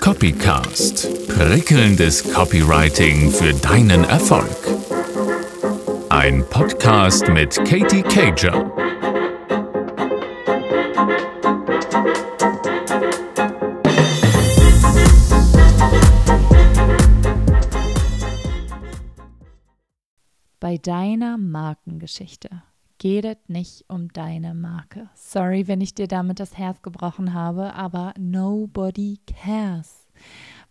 Copycast. Prickelndes Copywriting für deinen Erfolg. Ein Podcast mit Katie Cager. Bei deiner Markengeschichte geht nicht um deine Marke. Sorry, wenn ich dir damit das Herz gebrochen habe, aber nobody cares.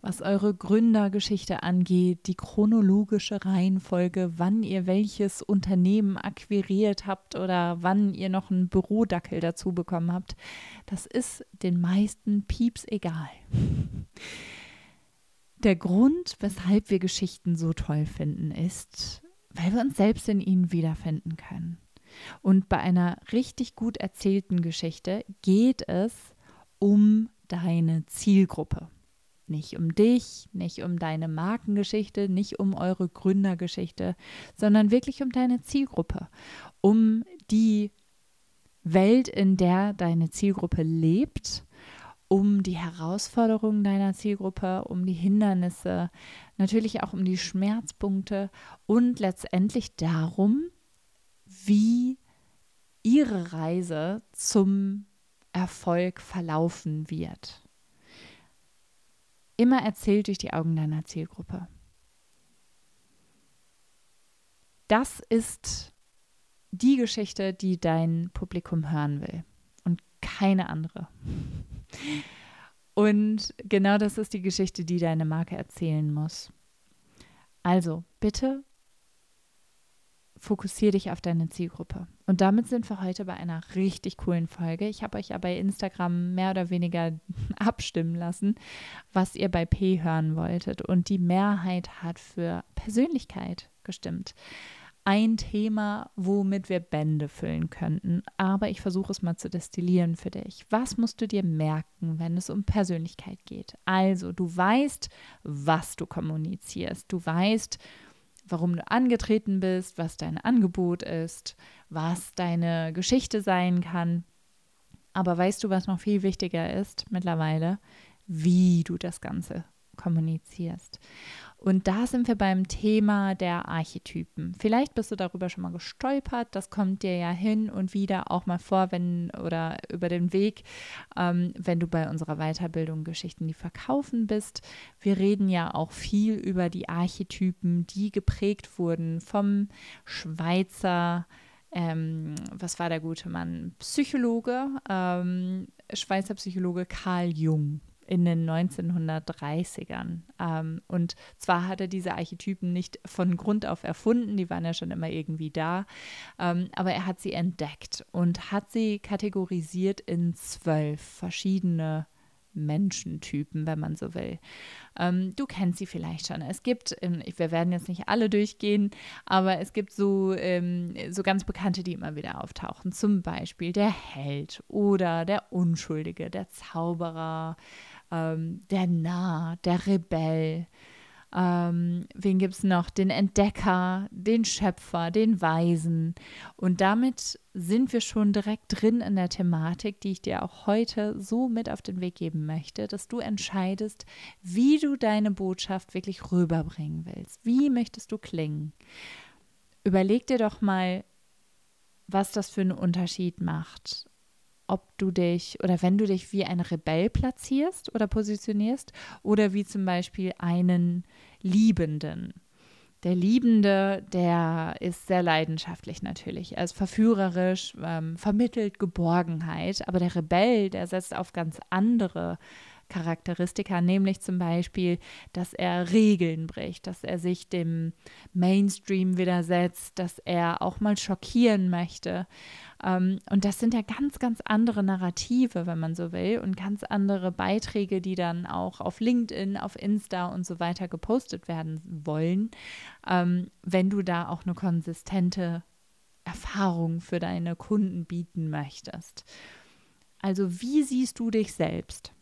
Was eure Gründergeschichte angeht, die chronologische Reihenfolge, wann ihr welches Unternehmen akquiriert habt oder wann ihr noch einen Bürodackel dazu bekommen habt, das ist den meisten Pieps egal. Der Grund, weshalb wir Geschichten so toll finden, ist, weil wir uns selbst in ihnen wiederfinden können. Und bei einer richtig gut erzählten Geschichte geht es um deine Zielgruppe. Nicht um dich, nicht um deine Markengeschichte, nicht um eure Gründergeschichte, sondern wirklich um deine Zielgruppe, um die Welt, in der deine Zielgruppe lebt, um die Herausforderungen deiner Zielgruppe, um die Hindernisse, natürlich auch um die Schmerzpunkte und letztendlich darum, wie ihre Reise zum Erfolg verlaufen wird. Immer erzählt durch die Augen deiner Zielgruppe. Das ist die Geschichte, die dein Publikum hören will und keine andere. Und genau das ist die Geschichte, die deine Marke erzählen muss. Also bitte fokussiere dich auf deine Zielgruppe. Und damit sind wir heute bei einer richtig coolen Folge. Ich habe euch ja bei Instagram mehr oder weniger abstimmen lassen, was ihr bei P hören wolltet. Und die Mehrheit hat für Persönlichkeit gestimmt. Ein Thema, womit wir Bände füllen könnten. Aber ich versuche es mal zu destillieren für dich. Was musst du dir merken, wenn es um Persönlichkeit geht? Also, du weißt, was du kommunizierst. Du weißt, warum du angetreten bist, was dein Angebot ist, was deine Geschichte sein kann. Aber weißt du, was noch viel wichtiger ist mittlerweile? Wie du das Ganze kommunizierst. Und da sind wir beim Thema der Archetypen. Vielleicht bist du darüber schon mal gestolpert. Das kommt dir ja hin und wieder auch mal vor, wenn oder über den Weg, ähm, wenn du bei unserer Weiterbildung Geschichten, die verkaufen bist. Wir reden ja auch viel über die Archetypen, die geprägt wurden vom Schweizer. Ähm, was war der gute Mann? Psychologe, ähm, Schweizer Psychologe Karl Jung in den 1930ern. Ähm, und zwar hat er diese Archetypen nicht von Grund auf erfunden, die waren ja schon immer irgendwie da, ähm, aber er hat sie entdeckt und hat sie kategorisiert in zwölf verschiedene Menschentypen, wenn man so will. Ähm, du kennst sie vielleicht schon. Es gibt, ähm, wir werden jetzt nicht alle durchgehen, aber es gibt so, ähm, so ganz bekannte, die immer wieder auftauchen. Zum Beispiel der Held oder der Unschuldige, der Zauberer, ähm, der Narr, der Rebell. Ähm, wen gibt es noch? Den Entdecker, den Schöpfer, den Weisen. Und damit sind wir schon direkt drin in der Thematik, die ich dir auch heute so mit auf den Weg geben möchte, dass du entscheidest, wie du deine Botschaft wirklich rüberbringen willst. Wie möchtest du klingen? Überleg dir doch mal, was das für einen Unterschied macht ob du dich oder wenn du dich wie ein Rebell platzierst oder positionierst oder wie zum Beispiel einen Liebenden. Der Liebende, der ist sehr leidenschaftlich natürlich. Er ist verführerisch, ähm, vermittelt Geborgenheit, aber der Rebell, der setzt auf ganz andere Charakteristika, nämlich zum Beispiel, dass er Regeln bricht, dass er sich dem Mainstream widersetzt, dass er auch mal schockieren möchte. Ähm, und das sind ja ganz, ganz andere Narrative, wenn man so will, und ganz andere Beiträge, die dann auch auf LinkedIn, auf Insta und so weiter gepostet werden wollen, ähm, wenn du da auch eine konsistente Erfahrung für deine Kunden bieten möchtest. Also wie siehst du dich selbst?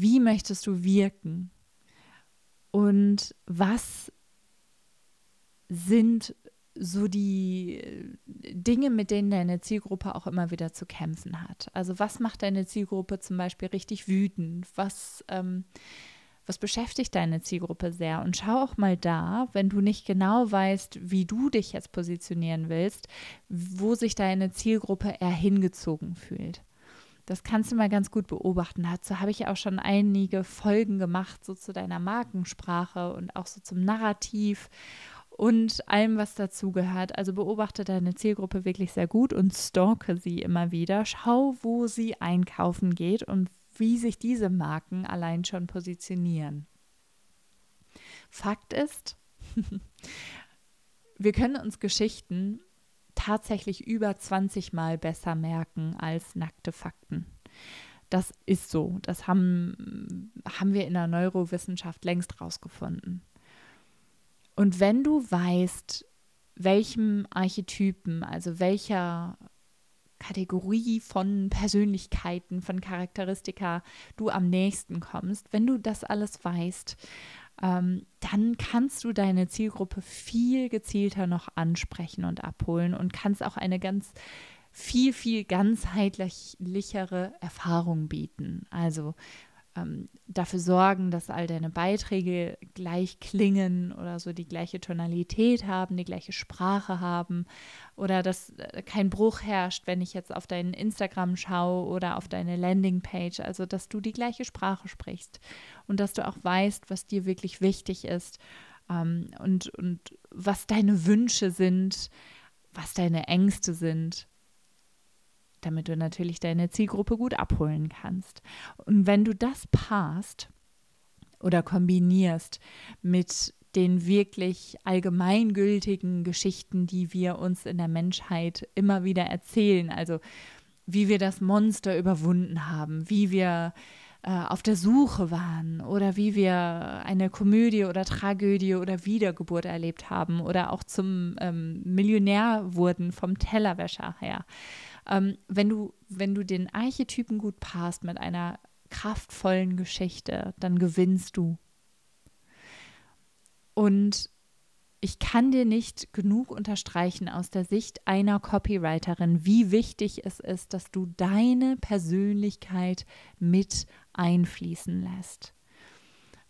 Wie möchtest du wirken? Und was sind so die äh, Dinge, mit denen deine Zielgruppe auch immer wieder zu kämpfen hat. Also was macht deine Zielgruppe zum Beispiel richtig wütend? Was, ähm, was beschäftigt deine Zielgruppe sehr? Und schau auch mal da, wenn du nicht genau weißt, wie du dich jetzt positionieren willst, wo sich deine Zielgruppe eher hingezogen fühlt. Das kannst du mal ganz gut beobachten. Dazu habe ich auch schon einige Folgen gemacht, so zu deiner Markensprache und auch so zum Narrativ und allem, was dazugehört. Also beobachte deine Zielgruppe wirklich sehr gut und stalke sie immer wieder. Schau, wo sie einkaufen geht und wie sich diese Marken allein schon positionieren. Fakt ist, wir können uns Geschichten tatsächlich über 20 Mal besser merken als nackte Fakten. Das ist so. Das haben, haben wir in der Neurowissenschaft längst rausgefunden. Und wenn du weißt, welchem Archetypen, also welcher Kategorie von Persönlichkeiten, von Charakteristika du am nächsten kommst, wenn du das alles weißt, ähm, dann kannst du deine Zielgruppe viel gezielter noch ansprechen und abholen und kannst auch eine ganz viel, viel ganzheitlichere Erfahrung bieten. Also ähm, dafür sorgen, dass all deine Beiträge gleich klingen oder so die gleiche Tonalität haben, die gleiche Sprache haben oder dass äh, kein Bruch herrscht, wenn ich jetzt auf deinen Instagram schaue oder auf deine Landingpage, also dass du die gleiche Sprache sprichst und dass du auch weißt, was dir wirklich wichtig ist ähm, und, und was deine Wünsche sind, was deine Ängste sind damit du natürlich deine Zielgruppe gut abholen kannst. Und wenn du das passt oder kombinierst mit den wirklich allgemeingültigen Geschichten, die wir uns in der Menschheit immer wieder erzählen, also wie wir das Monster überwunden haben, wie wir äh, auf der Suche waren oder wie wir eine Komödie oder Tragödie oder Wiedergeburt erlebt haben oder auch zum ähm, Millionär wurden vom Tellerwäscher her. Ähm, wenn, du, wenn du den Archetypen gut passt mit einer kraftvollen Geschichte, dann gewinnst du. Und ich kann dir nicht genug unterstreichen aus der Sicht einer Copywriterin, wie wichtig es ist, dass du deine Persönlichkeit mit einfließen lässt.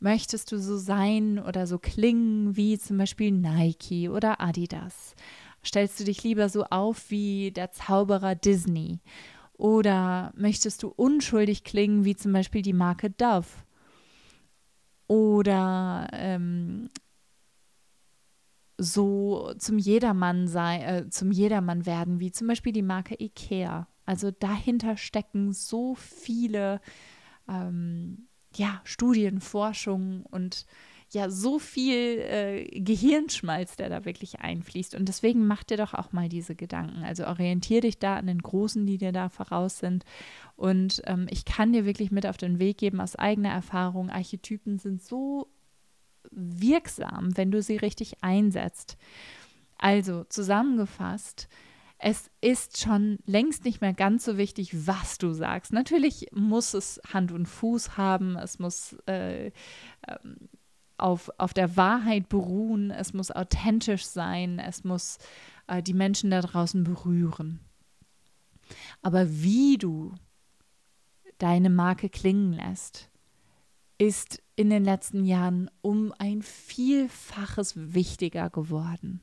Möchtest du so sein oder so klingen wie zum Beispiel Nike oder Adidas? Stellst du dich lieber so auf wie der Zauberer Disney? Oder möchtest du unschuldig klingen wie zum Beispiel die Marke Dove? Oder ähm, so zum Jedermann sei, äh, zum Jedermann werden, wie zum Beispiel die Marke IKEA. Also dahinter stecken so viele ähm, ja, Studien, Forschung und ja so viel äh, Gehirnschmalz, der da wirklich einfließt. Und deswegen mach dir doch auch mal diese Gedanken. Also orientier dich da an den Großen, die dir da voraus sind. Und ähm, ich kann dir wirklich mit auf den Weg geben aus eigener Erfahrung, Archetypen sind so wirksam, wenn du sie richtig einsetzt. Also zusammengefasst, es ist schon längst nicht mehr ganz so wichtig, was du sagst. Natürlich muss es Hand und Fuß haben, es muss äh, ähm, auf, auf der Wahrheit beruhen, es muss authentisch sein, es muss äh, die Menschen da draußen berühren. Aber wie du deine Marke klingen lässt, ist in den letzten Jahren um ein Vielfaches wichtiger geworden.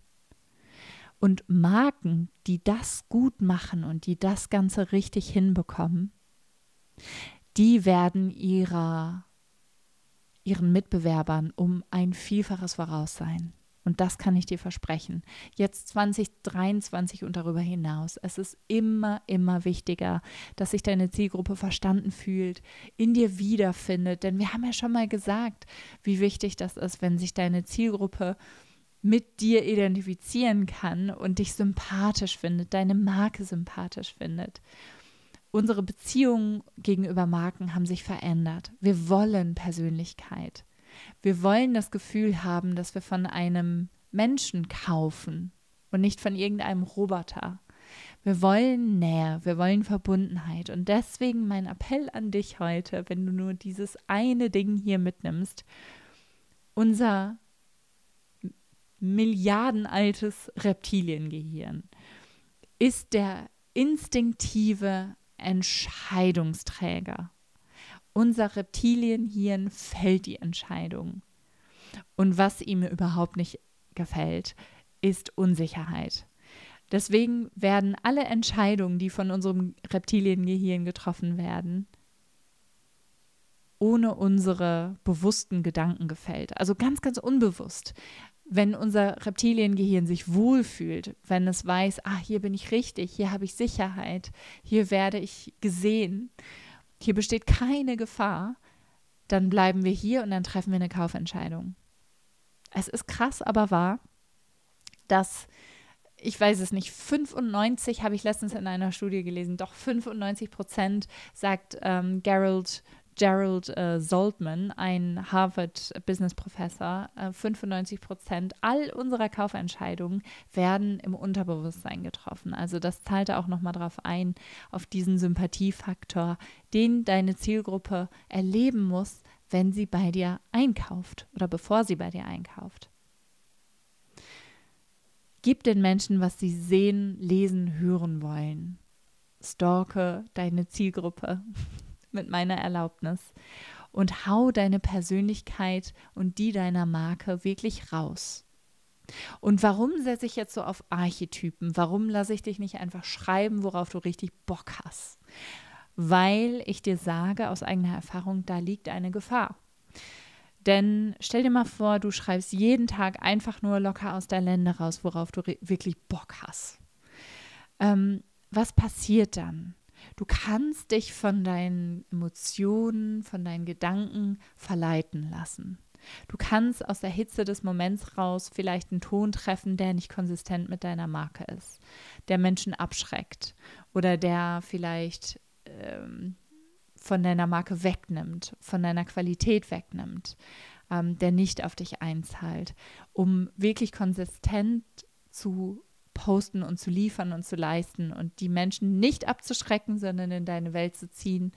Und Marken, die das gut machen und die das Ganze richtig hinbekommen, die werden ihrer ihren Mitbewerbern um ein Vielfaches voraus sein. Und das kann ich dir versprechen. Jetzt 2023 und darüber hinaus. Es ist immer, immer wichtiger, dass sich deine Zielgruppe verstanden fühlt, in dir wiederfindet. Denn wir haben ja schon mal gesagt, wie wichtig das ist, wenn sich deine Zielgruppe mit dir identifizieren kann und dich sympathisch findet, deine Marke sympathisch findet unsere Beziehungen gegenüber Marken haben sich verändert. Wir wollen Persönlichkeit. Wir wollen das Gefühl haben, dass wir von einem Menschen kaufen und nicht von irgendeinem Roboter. Wir wollen Nähe, wir wollen Verbundenheit. Und deswegen mein Appell an dich heute, wenn du nur dieses eine Ding hier mitnimmst, unser milliardenaltes Reptiliengehirn ist der instinktive Entscheidungsträger. Unser Reptilienhirn fällt die Entscheidung. Und was ihm überhaupt nicht gefällt, ist Unsicherheit. Deswegen werden alle Entscheidungen, die von unserem Reptiliengehirn getroffen werden, ohne unsere bewussten Gedanken gefällt. Also ganz, ganz unbewusst. Wenn unser Reptiliengehirn sich wohlfühlt, wenn es weiß, ah, hier bin ich richtig, hier habe ich Sicherheit, hier werde ich gesehen, hier besteht keine Gefahr, dann bleiben wir hier und dann treffen wir eine Kaufentscheidung. Es ist krass, aber wahr, dass ich weiß es nicht, 95 habe ich letztens in einer Studie gelesen, doch 95 Prozent sagt ähm, Gerald Gerald äh, Saltman, ein Harvard-Business-Professor, äh, 95 Prozent all unserer Kaufentscheidungen werden im Unterbewusstsein getroffen. Also das zahlte auch nochmal darauf ein, auf diesen Sympathiefaktor, den deine Zielgruppe erleben muss, wenn sie bei dir einkauft oder bevor sie bei dir einkauft. Gib den Menschen, was sie sehen, lesen, hören wollen. Stalke deine Zielgruppe mit meiner Erlaubnis und hau deine Persönlichkeit und die deiner Marke wirklich raus. Und warum setze ich jetzt so auf Archetypen? Warum lasse ich dich nicht einfach schreiben, worauf du richtig Bock hast? Weil ich dir sage aus eigener Erfahrung, da liegt eine Gefahr. Denn stell dir mal vor, du schreibst jeden Tag einfach nur locker aus der Lände raus, worauf du wirklich Bock hast. Ähm, was passiert dann? Du kannst dich von deinen Emotionen, von deinen Gedanken verleiten lassen. Du kannst aus der Hitze des Moments raus vielleicht einen Ton treffen, der nicht konsistent mit deiner Marke ist, der Menschen abschreckt oder der vielleicht ähm, von deiner Marke wegnimmt, von deiner Qualität wegnimmt, ähm, der nicht auf dich einzahlt, um wirklich konsistent zu posten und zu liefern und zu leisten und die Menschen nicht abzuschrecken, sondern in deine Welt zu ziehen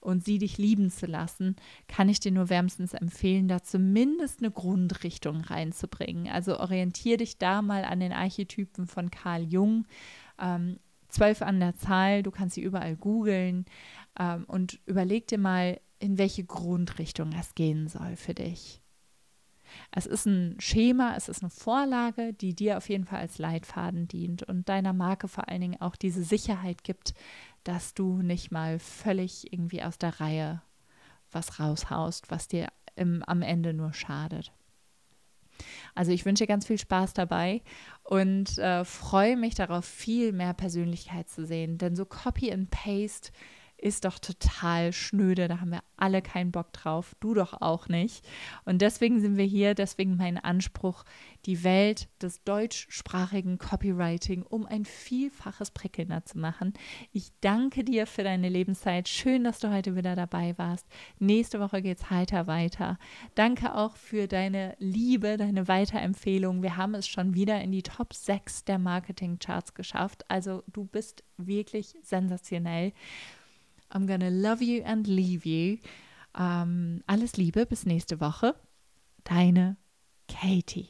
und sie dich lieben zu lassen, kann ich dir nur wärmstens empfehlen, da zumindest eine Grundrichtung reinzubringen. Also orientiere dich da mal an den Archetypen von Carl Jung. Ähm, zwölf an der Zahl, du kannst sie überall googeln ähm, und überleg dir mal, in welche Grundrichtung es gehen soll für dich. Es ist ein Schema, es ist eine Vorlage, die dir auf jeden Fall als Leitfaden dient und deiner Marke vor allen Dingen auch diese Sicherheit gibt, dass du nicht mal völlig irgendwie aus der Reihe was raushaust, was dir im, am Ende nur schadet. Also ich wünsche dir ganz viel Spaß dabei und äh, freue mich darauf, viel mehr Persönlichkeit zu sehen. Denn so Copy and Paste ist doch total schnöde. Da haben wir alle keinen Bock drauf. Du doch auch nicht. Und deswegen sind wir hier, deswegen mein Anspruch, die Welt des deutschsprachigen Copywriting um ein Vielfaches prickelnder zu machen. Ich danke dir für deine Lebenszeit. Schön, dass du heute wieder dabei warst. Nächste Woche geht es heiter weiter. Danke auch für deine Liebe, deine Weiterempfehlung. Wir haben es schon wieder in die Top 6 der Marketing-Charts geschafft. Also du bist wirklich sensationell. I'm gonna love you and leave you. Ähm, alles Liebe, bis nächste Woche. Deine Katie.